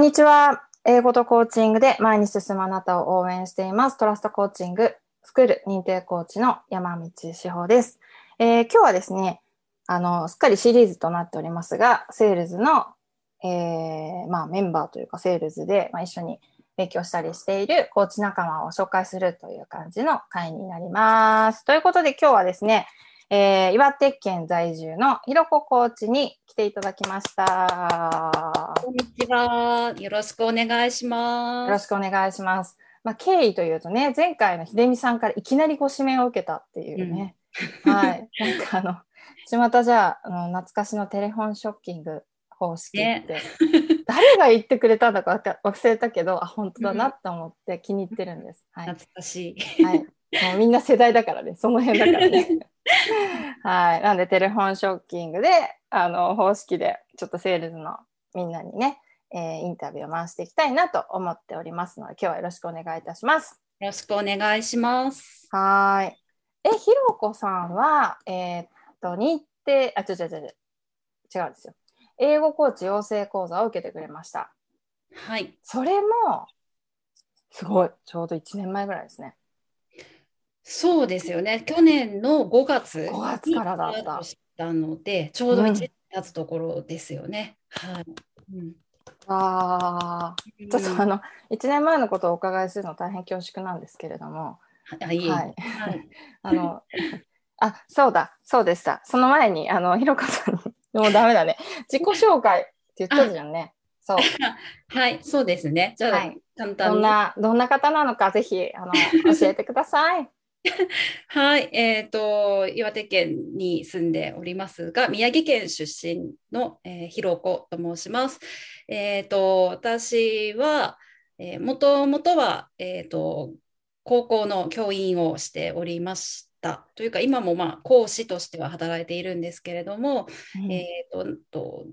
こんにちは。英語とコーチングで前に進むあなたを応援しています。トラストコーチングスクール認定コーチの山道志保です。えー、今日はですね、あの、すっかりシリーズとなっておりますが、 Sails の、えー、まあメンバーというか Sails で、まあ、一緒に勉強したりしているコーチ仲間を紹介するという感じの回になります。ということで今日はですね、えー、岩手県在住のひろこコーチに来ていただきました。こんにちは。よろしくお願いします。よろしくお願いします。まあ、経緯というとね、前回の秀美さんからいきなりご指名を受けたっていうね。うん、はい。なんかあの、巷じゃあの懐かしのテレフォンショッキング方式って、ね、誰が言ってくれたんだか忘れたけど、あ、本当だなって思って気に入ってるんです。はい、懐かしい。はい。もうみんな世代だからね、その辺だからね。はい。なんで、テレフォンショッキングで、あの、方式で、ちょっとセールスのみんなにね、えー、インタビューを回していきたいなと思っておりますので、今日はよろしくお願いいたします。よろしくお願いします。はい。え、ひろこさんは、えー、っと、日程、あ、違う違う違う、違うんですよ。英語コーチ養成講座を受けてくれました。はい。それも、すごい、ちょうど1年前ぐらいですね。そうですよね。去年の5月5月からだった。したので、ちょうど1年経つところですよね。うん、はい。うん、ああ、ちょっとあの、1年前のことをお伺いするの大変恐縮なんですけれども。はい。はい、あの、あ、そうだ、そうでした。その前に、あの、ひろかさんに、もうダメだね。自己紹介って言ったじゃんね。そう。はい、そうですね。じゃあ、はい、簡単に。どんな、どんな方なのか、ぜひ、あの、教えてください。はい、えーと、岩手県に住んでおりますが、宮城県出身の、えー、ひろこと申します。えーと、私は、えー、もともとは、えーと、高校の教員をしておりました。というか、今も、まあ、講師としては働いているんですけれども、うん、えーとと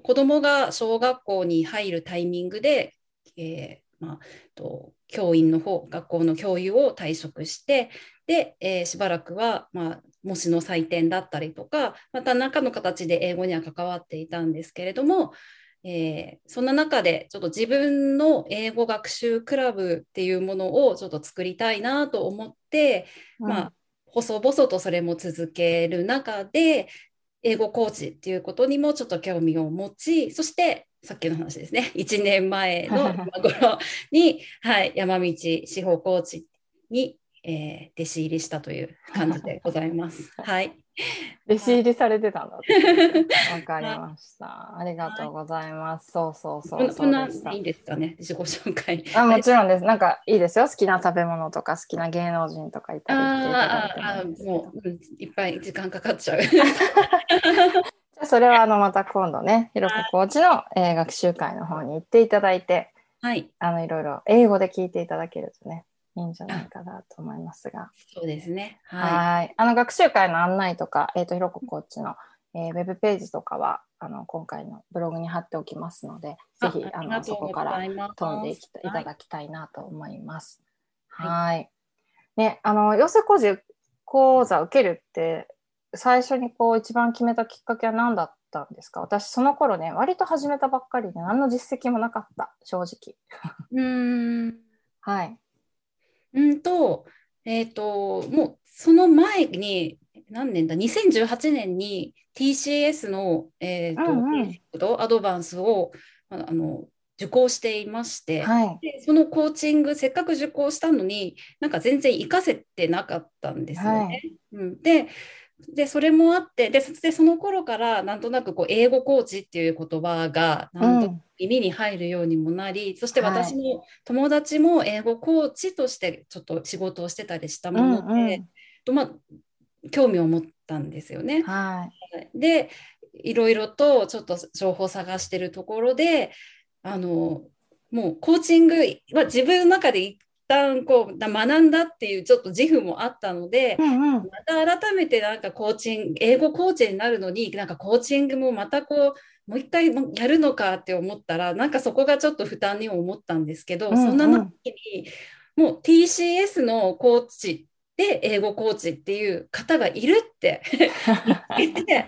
子どもが小学校に入るタイミングで、えーまあ、と教員の方学校の教諭を退職してで、えー、しばらくは、まあ、模試の採点だったりとかまた何かの形で英語には関わっていたんですけれども、えー、そんな中でちょっと自分の英語学習クラブっていうものをちょっと作りたいなと思って、うん、まあ細々とそれも続ける中で英語コーチっていうことにもちょっと興味を持ちそしてさっきの話ですね1年前の今頃に、はい、山道司法コーチにえー、弟子入りしたという感じでございます。はい。弟子入りされてたんだ。わかりました。ありがとうございます。そうそうそうそんないいですかね？自己紹介。あ、もちろんです。なんかいいですよ。好きな食べ物とか好きな芸能人とかいたりああ、もう、うん、いっぱい時間かかっちゃう。それはあのまた今度ね、ひろこコーチの、えー、学習会の方に行っていただいて、はい、あのいろいろ英語で聞いていただけるとね、いいんじゃないかなと思いますが。そうですね。はい。あの、学習会の案内とか、えっ、ー、と、ひろこコーチの、えー、ウェブページとかは、あの、今回のブログに貼っておきますので、ぜひ、あの、そこから飛んでいきいただきたいなと思います。はい。はいね、あの、養成講師講座受けるって、最初にこう、一番決めたきっかけは何だったんですか？私、その頃ね、割と始めたばっかりで、何の実績もなかった、正直。うん。はい。うんと、えっ、ー、と、もうその前に、何年だ、2018年に TCS の、えーとうんうん、アドバンスをあの受講していまして、はい、でそのコーチングせっかく受講したのになんか全然活かせてなかったんですよね。はい、うん、ででそれもあってででその頃からなんとなくこう英語コーチっていう言葉がなんと耳に入るようにもなり、うん、そして私の友達も英語コーチとしてちょっと仕事をしてたりしたもので、うんうん、とまあ、興味を持ったんですよね。はい、でいろいろとちょっと情報を探してるところであのもうコーチングは自分の中で旦こう学んだっていうちょっと自負もあったので、うんうん、また改めてなんかコーチング英語コーチになるのになんかコーチングもまたこうもう一回やるのかって思ったらなんかそこがちょっと負担に思ったんですけど、うんうん、そんな時にもう TCS のコーチで英語コーチっていう方がいるって 言って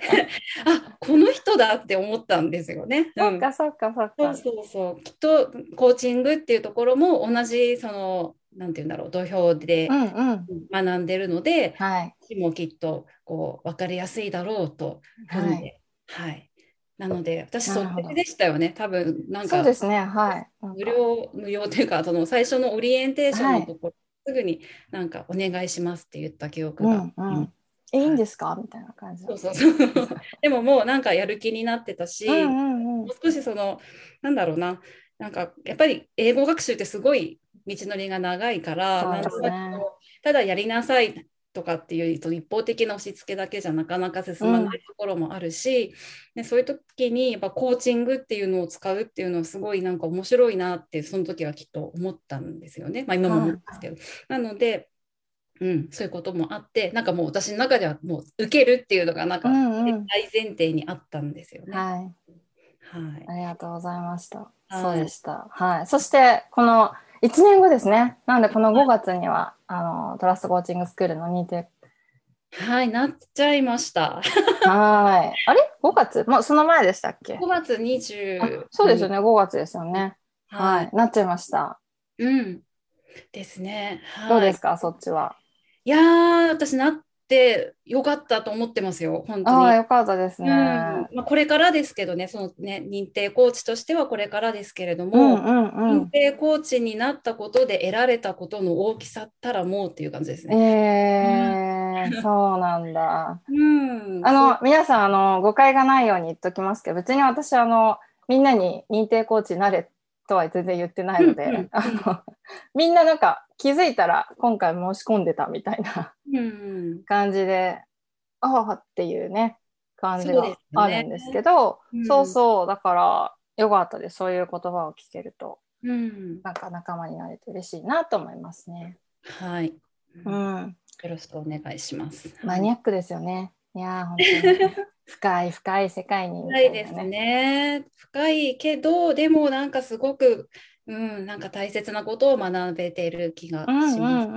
あこの人だって思ったんですよね。そっかそっかそっか。そうそうそう。きっとコーチングっていうところも同じそのなんて言うんだろう土俵でうんうん。学んでるので、はい。私もきっとこう分かりやすいだろうと踏んで、はい。なので私そっちでしたよね。多分なんかそうですね。はい。無料無料というかその最初のオリエンテーションのところ、すぐになんかお願いしますって言った記憶が。うんうん。え、いいんですか？みたいな感じ。そうそうそう。でももうなんかやる気になってたし、うんうんうんもう。少しそのなんだろうななんかやっぱり英語学習ってすごい道のりが長いから、ねただやりなさいとかっていうと一方的な押し付けだけじゃなかなか進まないところもあるし、でそういう時にやっぱコーチングっていうのを使うっていうのはすごいなんか面白いなってその時はきっと思ったんですよね。まあ今も思うんですけど。なので、うん、そういうこともあってなんかもう私の中ではもう受けるっていうのがなんかうん大うん。前提にあったんですよね。はい。はいありがとうございました。はいそうでした。はい。そして、この1年後ですね。なので、この5月には、あの、トラストコーチングスクールの認定。はい、なっちゃいました。はい。あれ ?5 月？もうその前でしたっけ？5月あ20。そうですよね。5月ですよね。ははいい。。なっちゃいました。うん。ですね。はい、どうですか？そっちは。いやー、私なってよかったと思ってますよ、本当に。ああ、よかったですうんね。まあ、これからですけどね、そのね、認定コーチとしてはこれからですけれどうんも、うんうん。認定コーチになったことで得られたことの大きさったらもうっていう感じですね。えー、そうなんだ。うん。あの、皆さん、あの、誤解がないように言っときますけど、別に私、あの、みんなに認定コーチになれとは全然言ってないので、うんうんあの、みんななんか気づいたら今回申し込んでたみたいなうん、感じで、ああっていうね、感じがあるんですけど、うんそうそう、だから、よかったです。そういう言葉を聞けると、うん。なんか仲間になれて嬉しいなと思いますね。はい。うよん。ろしくお願いします。マニアックですよね。いやー、本当に。深い深い世界にみたいな深いですね。深いけど、でもなんかすごく、うん、なんか大切なことを学べている気がします。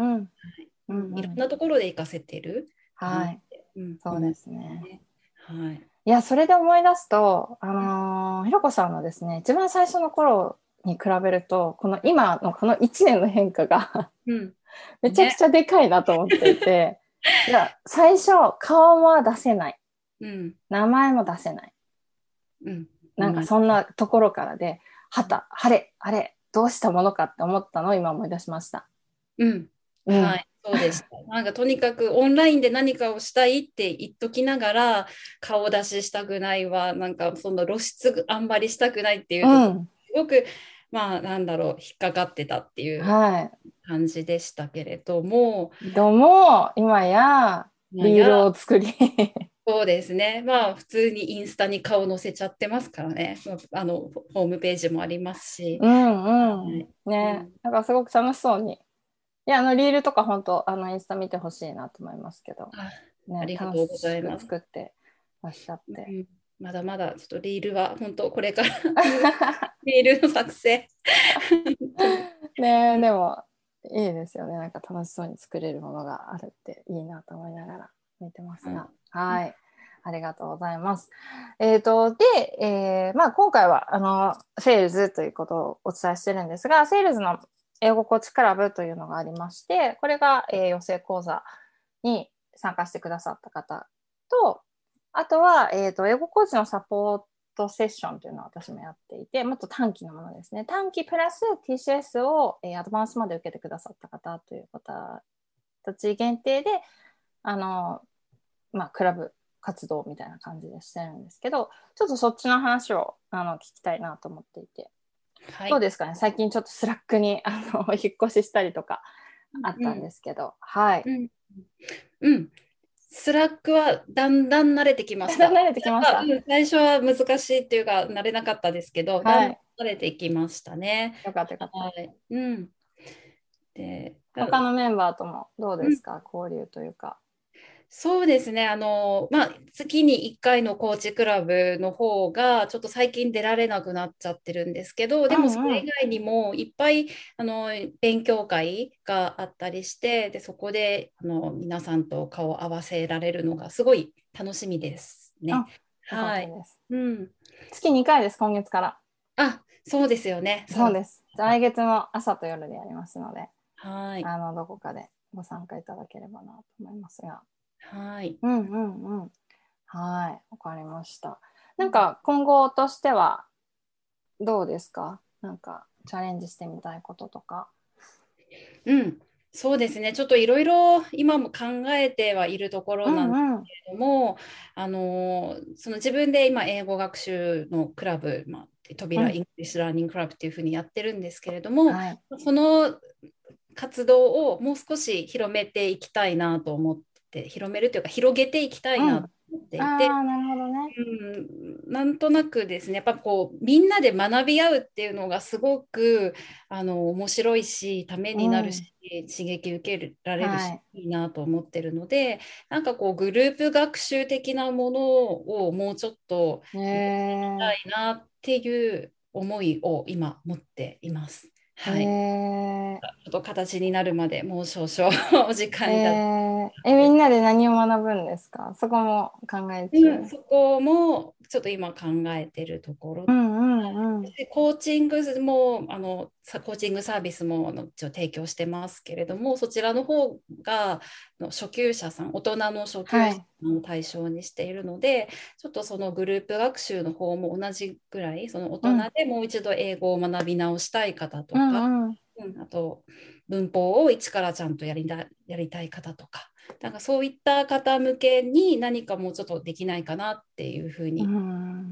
いろんなところで活かせてる。はい。うん、そうですね。はい。いや、それで思い出すと、あのーひろこさんのですね、一番最初の頃に比べると、この今のこの1年の変化がうん。めちゃくちゃでかいなと思っていて、いや、最初、顔も出せない。うん。名前も出せない。うん。なんかそんなところからで、はた、晴れ、あれ、どうしたものかって思ったのを今思い出しました。うん。うんはい。そうでした。なんかとにかくオンラインで何かをしたいって言っときながら、顔出ししたくないわ、なんかその露出あんまりしたくないっていうと、うん。すごく、まあなんだろう、引っかかってたっていうは感じでしたけれども、い。どうも、今や、リールを作り、そうですね。まあ普通にインスタに顔載せちゃってますからね。まああのホームページもありますし。うんうん。はいね、なんかすごく楽しそうに。いや、あの、リールとか本当、あの、インスタ見てほしいなと思いますけど、あね、ありがとうございます作ってらっしゃって。うんまだまだちょっとリールは本当これから リールの作成。ねでも、いいですよね。なんか楽しそうに作れるものがあるっていいなと思いながら見てますが。はい。ありがとうございます。えっ、と、で、えーまあ今回は、あの、 Sails ということをお伝えしてるんですが、 Sails の英語コーチクラブというのがありまして、これが、えー養成講座に参加してくださった方と、あとは、えっ、と、英語コーチのサポートセッションというのを私もやっていて、もっと短期のものですね。短期プラス TCS を、えーアドバンスまで受けてくださった方という方たち限定で、あの、まあ、クラブ活動みたいな感じでしてるんですけど、ちょっとそっちの話をあの聞きたいなと思っていて、はいどうですかね？最近ちょっと Slack にあの 引っ越ししたりとかあったんですけど、はい。うんうん。Slack はだんだん慣れてきました。慣れてきましたうん最初は難しいっていうか慣れなかったですけど、いだんだん慣れてきましたね。よかったよかった。はい。うん。で、他のメンバーともどうですか、交流というか。そうですね。あの、まあ、月に1回のコーチクラブの方が、ちょっと最近出られなくなっちゃってるんですけど、でもそれ以外にもいっぱい、あの、勉強会があったりして、で、そこで、あの、皆さんと顔を合わせられるのがすごい楽しみですね。あはい。うん。月2回です、今月から。あ、そうですよね。そうです。来月も朝と夜でやりますので、はい。あの、どこかでご参加いただければなと思いますが。はい。うんうんうん。はい。わかりました。なんか、今後としては、どうですか？なんか、チャレンジしてみたいこととか。うん。そうですね。ちょっといろいろ今も考えてはいるところなんですうんうん。けれども、あのその自分で今英語学習のクラブ、まあ、扉、うん English Learning Club っていうふうにやってるんですけれども、はい。その活動をもう少し広めていきたいなと思って、広めるというか広げていきたいなと思っていて、ああ、なるほどね。うん、なんとなくですね、やっぱこうみんなで学び合うっていうのがすごくあの面白いし、ためになるし、刺激受けられるし、はい。いいなと思ってるので、なんかこうグループ学習的なものをもうちょっとへえしたいなっていう思いを今持っています。はい。ちへょっと形になるまでもう少々 お時え間いただええ、みんなで何を学ぶんですか？そこも考え中。うん、そこもちょっと今考えてるところうんうんうん。でコーチングもあのさコーチングサービスも一応提供してますけれどもそちらの方がの初級者さん大人の初級者さんを対象にしているので、ちょっとそのグループ学習の方も同じぐらいその大人でもう一度英語を学び直したい方とうか、んうん。うんあと文法を一からちゃんとやりだやりたい方とか。なんかそういった方向けに何かもうちょっとできないかなっていうふうに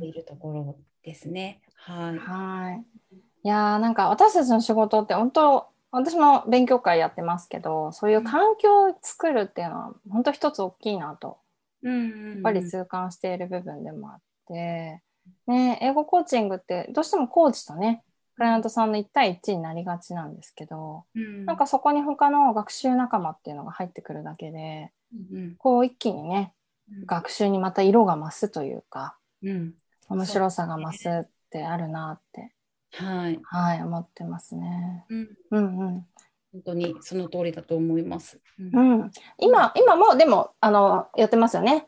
いるところですね。はい。はい。いやーなんか私たちの仕事って本当私も勉強会やってますけどそういう環境を作るっていうのは本当一つ大きいなとうんうんうん。やっぱり痛感している部分でもあって、ね、英語コーチングってどうしてもコーチとねクライアントさんの1対1になりがちなんですけどうん。なんかそこに他の学習仲間っていうのが入ってくるだけでうん。こう一気にねうん。学習にまた色が増すというかうん。面白さが増すってあるなってはい、はい思ってますね。うん、うんうん本当にその通りだと思います。うんうん、今、今もでもあのやってますよね。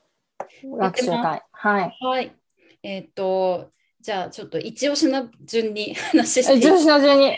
学習会。はい。はい、えーっとじゃあちょっと一押しの順に話してえ重視の順に。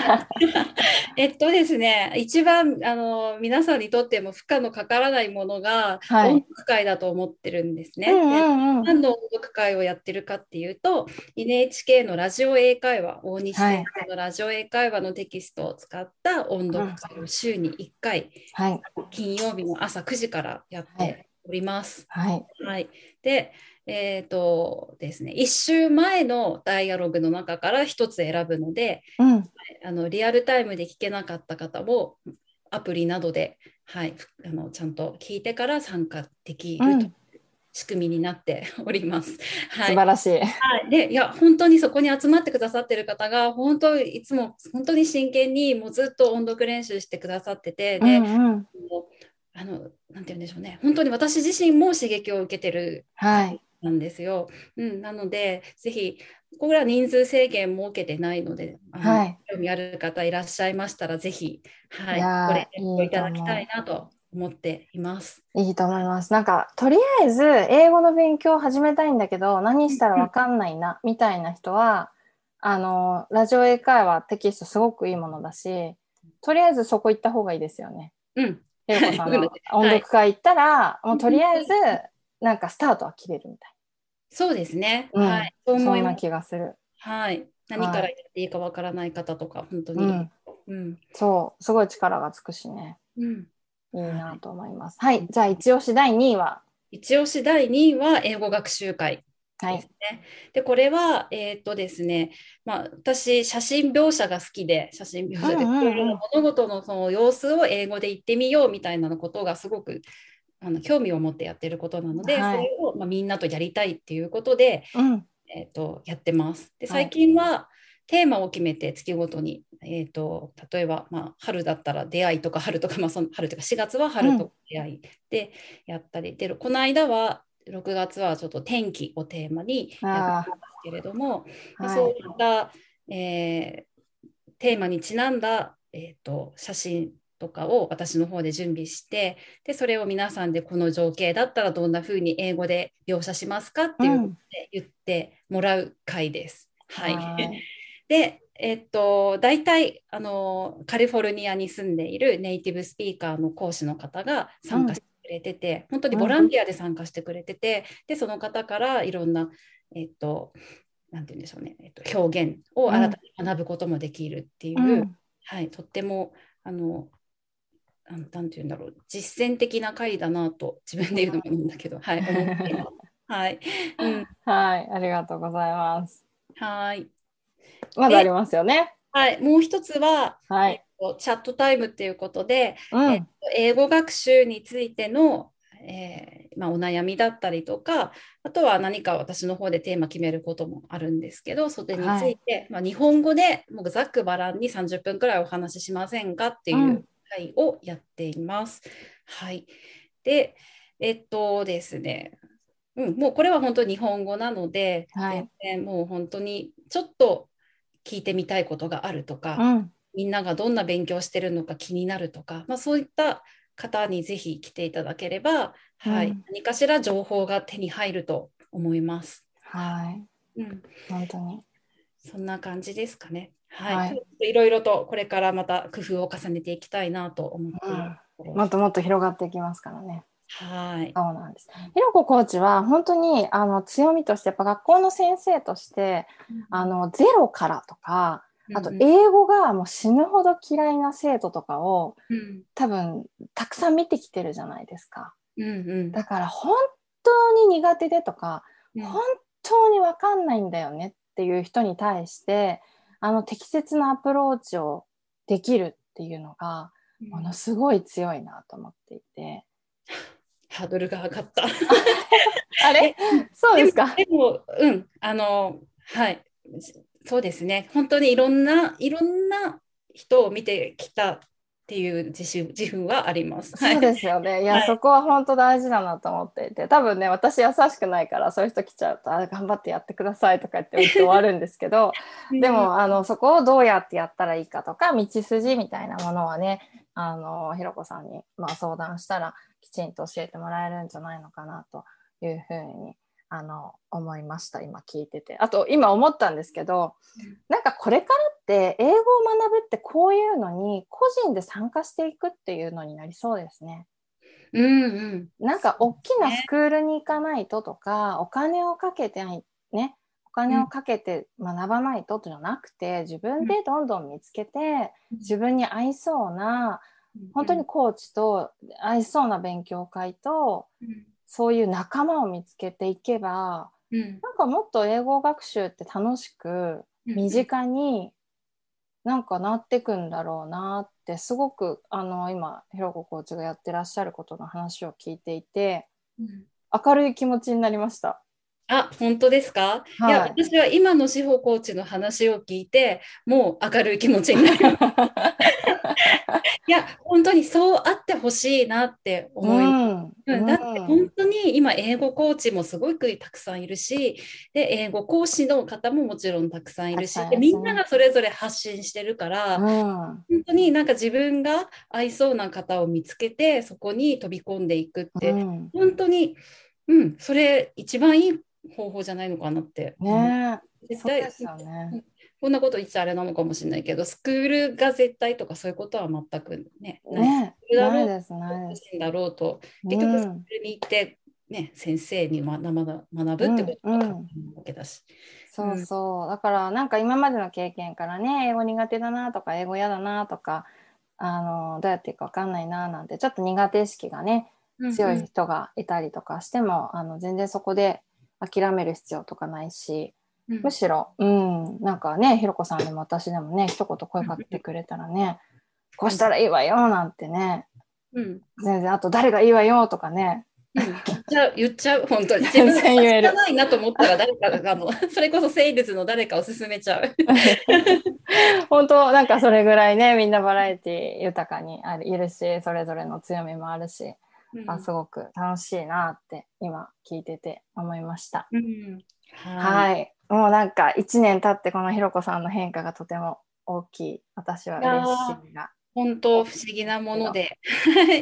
えっとですね、一番あの皆さんにとっても負荷のかからないものが、はい音読会だと思ってるんですね。うんうんうん。何の音読会をやってるかっていうと NHK のラジオ英会話大西先生のラジオ英会話のテキストを使った音読会を週に1回はい。金曜日の朝9時からやっております。はい。はい、でえっ、とですね1週前のダイアログの中から1つ選ぶのでうん。あのリアルタイムで聞けなかった方もアプリなどで、はい、あのちゃんと聞いてから参加できると仕組みになっております。はい素晴らしい。はい、でいや本当にそこに集まってくださってる方が本当いつも本当に真剣にもうずっと音読練習してくださっててで、うんうん。あのなんて言うんでしょうね本当に私自身も刺激を受けてるはい。なんですよ。うん、なのでぜひここら人数制限設けてないので、はい興味ある方いらっしゃいましたらぜひ、はいいやーご連絡をいただきたいなと思っています。いいと思います。なんか、とりあえず、英語の勉強を始めたいんだけど、何したらわかんないな、みたいな人は、あの、ラジオ英会話テキストすごくいいものだし、とりあえずそこ行った方がいいですよね。うん、英子さんのはい音読会行ったら、もうとりあえず、なんかスタートは切れるみたいそうですね。うんはい、そう思います。気がする。はい、何からやっていいかわからない方とか本当に、うん。うん、そう、すごい力がつくしね。うん。いいなと思います。はい。じゃあ、一押し第2位は、一押し第2位は英語学習会はい。でこれは、えーっとですね、まあ、私、写真描写が好きで、写真描写で、いうんうん。物事のその様子を英語で言ってみようみたいなことがすごくあの興味を持ってやってることなので、はい。それを、まあ、みんなとやりたいっていうことで、うん。えーっとやってます。で、はい。最近は、テーマを決めて月ごとに、えー、と例えば、まあ、春だったら出会いとか春とか、まあ、その春というか4月は春とか出会いでやったり、でこの間は6月はちょっと天気をテーマにやってますけれども、でそうはい。いった、えーテーマにちなんだ、えー、と写真とかを私の方で準備してでそれを皆さんでこの情景だったらどんな風に英語で描写しますかっていうので言ってもらう回です。はい、はい、でえっと、大体あのカリフォルニアに住んでいるネイティブスピーカーの講師の方が参加してくれてて、うん、本当にボランティアで参加してくれてて、うん、でその方からいろんな、えっと、なんて言うんでしょうね、えっと、表現を新たに学ぶこともできるっていう、うん、はい、とってもあのなんて言うんだろう実践的な回だなと自分で言うのもいいんだけど、はい。はい、うん、はい、ありがとうございます。はい。まだありますよね。はい、もう一つは、はい、チャットタイムっていうことで、うん、えっと、英語学習についての、えーまあ、お悩みだったりとか、あとは何か私の方でテーマ決めることもあるんですけど、それについて、はい、まあ、日本語でもうざっくばらんに30分くらいお話ししませんかっていう会をやっています。はい。で、えっとですね、うん、もうこれは本当に日本語なので、はい、もう本当にちょっと聞いてみたいことがあるとか、うん、みんながどんな勉強してるのか気になるとか、まあ、そういった方にぜひ来ていただければ、うん、はい、何かしら情報が手に入ると思います。はい、うん、本当にそんな感じですかね。はい、い、ろいろとこれからまた工夫を重ねていきたいなと思ってうん、もっともっと広がっていきますからね。はい。そうなんです。ひろこコーチは本当にあの強みとしてやっぱ学校の先生として、うん、あのゼロからとか、あと英語がもう死ぬほど嫌いな生徒とかを、うん、多分たくさん見てきてるじゃないですか。うんうん、だから本当に苦手でとか、うん、本当に分かんないんだよねっていう人に対してあの適切なアプローチをできるっていうのがものすごい強いなと思っていて。ハードルが上がった。あれ？そうですか？でも、うん、あの、はい、そうですね。本当にいろんな、いろんな人を見てきたっていう自信自負はあります。そうですよね。いや、はい、そこは本当大事だなと思っていて、多分ね、私優しくないから、そういう人来ちゃうと、あ頑張ってやってくださいとか言って言って終わるんですけど、でも、あの、そこをどうやってやったらいいかとか、道筋みたいなものはね、あの、ひろこさんに、まあ、相談したら、きちんと教えてもらえるんじゃないのかなというふうにあの思いました今聞いてて。あと今思ったんですけどなんかこれからって英語を学ぶってこういうのに個人で参加していくっていうのになりそうですね。うんうん、なんか大きなスクールに行かないととか、お金をかけてねお金をかけて学ばないとじゃなくて自分でどんどん見つけて自分に合いそうな本当にコーチと合いそうな勉強会と、うん、そういう仲間を見つけていけば、うん、なんかもっと英語学習って楽しく身近になんかなってくんだろうなってすごくあの今ひろこコーチがやってらっしゃることの話を聞いていて、うん、明るい気持ちになりました。あ、本当ですか、はい、いや、私は今の志保コーチの話を聞いて、もう明るい気持ちになります。いや、本当にそうあってほしいなって思い。うん、だって本当に今、英語コーチもすごくたくさんいるし、で、英語講師の方ももちろんたくさんいるし、でみんながそれぞれ発信してるから、うん、本当になんか自分が合いそうな方を見つけて、そこに飛び込んでいくって、うん、本当に、うん、それ一番いい方法じゃないのかなって。ね。絶対ですよね。こんなこと言っちゃあれなのかもしれないけど、スクールが絶対とかそういうことは全くね、ねない。ですないです。だろうと、結局スクールに行って、ね、先生に学学ぶってことがわけだし。そうそう、だからなんか今までの経験からね、英語苦手だなとか、英語嫌だなとか、あのどうやっていいか分かんないななんて、ちょっと苦手意識がね、強い人がいたりとかしても、うんうん、あの全然そこで諦める必要とかないし、うん、むしろ、うん、なんかね、ひろこさんでも私でもね、一言声かけてくれたらね、こうしたらいいわよなんてね、うん、全然、あと誰がいいわよとかね、うん、言っちゃう、言っちゃう、本当に。全然言える。ないなと思ったら誰かが、あの、それこそセールスの誰かを勧めちゃう。本当、なんかそれぐらいね、みんなバラエティ豊かにあるいるし、それぞれの強みもあるし、うん、あすごく楽しいなって今聞いてて思いました。うん、はい、もうなんか1年経ってこのひろこさんの変化がとても大きい私は嬉しいが本当不思議なもので。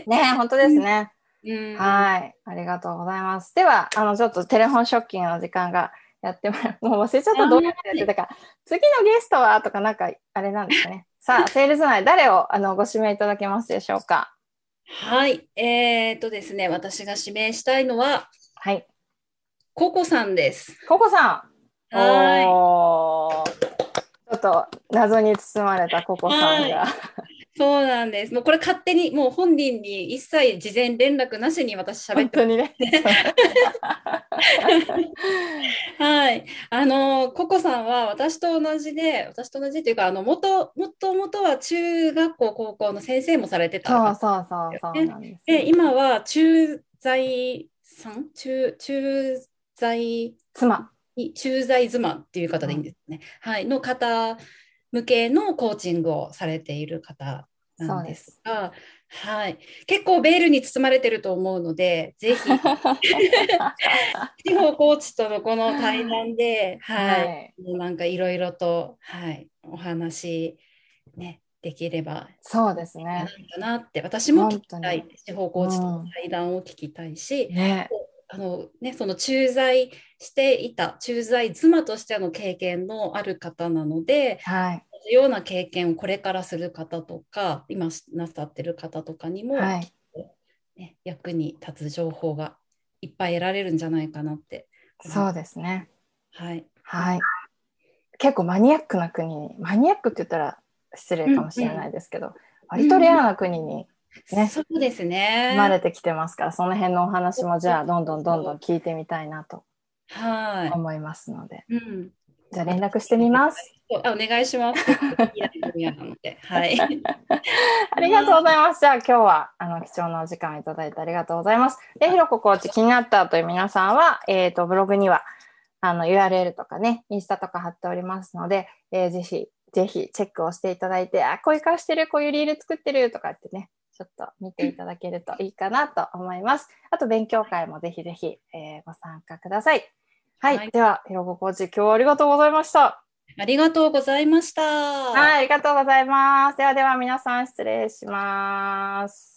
ね、本当ですね。うん、はい。ありがとうございます。では、あの、ちょっとテレフォンショッキングの時間がやってもらう。もう忘れちゃった。どうやってやってたか。次のゲストはとか、なんか、あれなんですかね。さあ、セールス内、誰をあのご指名いただけますでしょうか。はい。えー、っとですね、私が指名したいのは、はい。ココさんです。ココさん。はおーちょっと謎に包まれたココさんが。い。そうなんです。もうこれ勝手に、もう本人に一切事前連絡なしに私喋って本当にね。はい。あの、ココさんは私と同じで、私と同じっていうか、あの、もと、もともとは中学校、高校の先生もされてたそう方そうそうそうなんです。で、今は駐在さん駐、駐在、妻。駐在妻っていう方でいいんですね。はい。の方向けのコーチングをされている方なんですが、はい。結構ベールに包まれてると思うので、ぜひ、地方コーチとのこの対談で、はい。い。もうなんかいろいろと、はい、お話、ね、できればそうですなね。いかなって、私も聞きたい、地方コーチとの対談を聞きたいし、ね。あのね、その駐在していた、駐在妻としての経験のある方なので、はい。同じような経験をこれからする方とか、今なさってる方とかにも、はい。ね、役に立つ情報がいっぱい得られるんじゃないかなって。そうですね。はい。はい。結構マニアックな国に、マニアックって言ったら失礼かもしれないですけど、割とレアな国にねそうですね。生まれてきてますから、その辺のお話もじゃあどんどんどんどん聞いてみたいなとはい。思いますので、うん。じゃあ連絡してみます。あお願いします。はい。ありがとうございます。じゃあ今日はあの貴重なお時間をいただいてありがとうございます。で、ひろこコーチ気になったという皆さんは、えっ、と、ブログにはあの URL とかね、インスタとか貼っておりますので、えーぜひ、ぜひチェックをしていただいて、あ、こういう顔してる、こういうリール作ってるとかってね、ちょっと見ていただけるといいかなと思います。あと、勉強会もぜひぜひ、えーご参加ください。はい。はいでは、ひろこコーチ、今日はありがとうございました。ありがとうございました。はい、ありがとうございます。ではでは皆さん失礼します。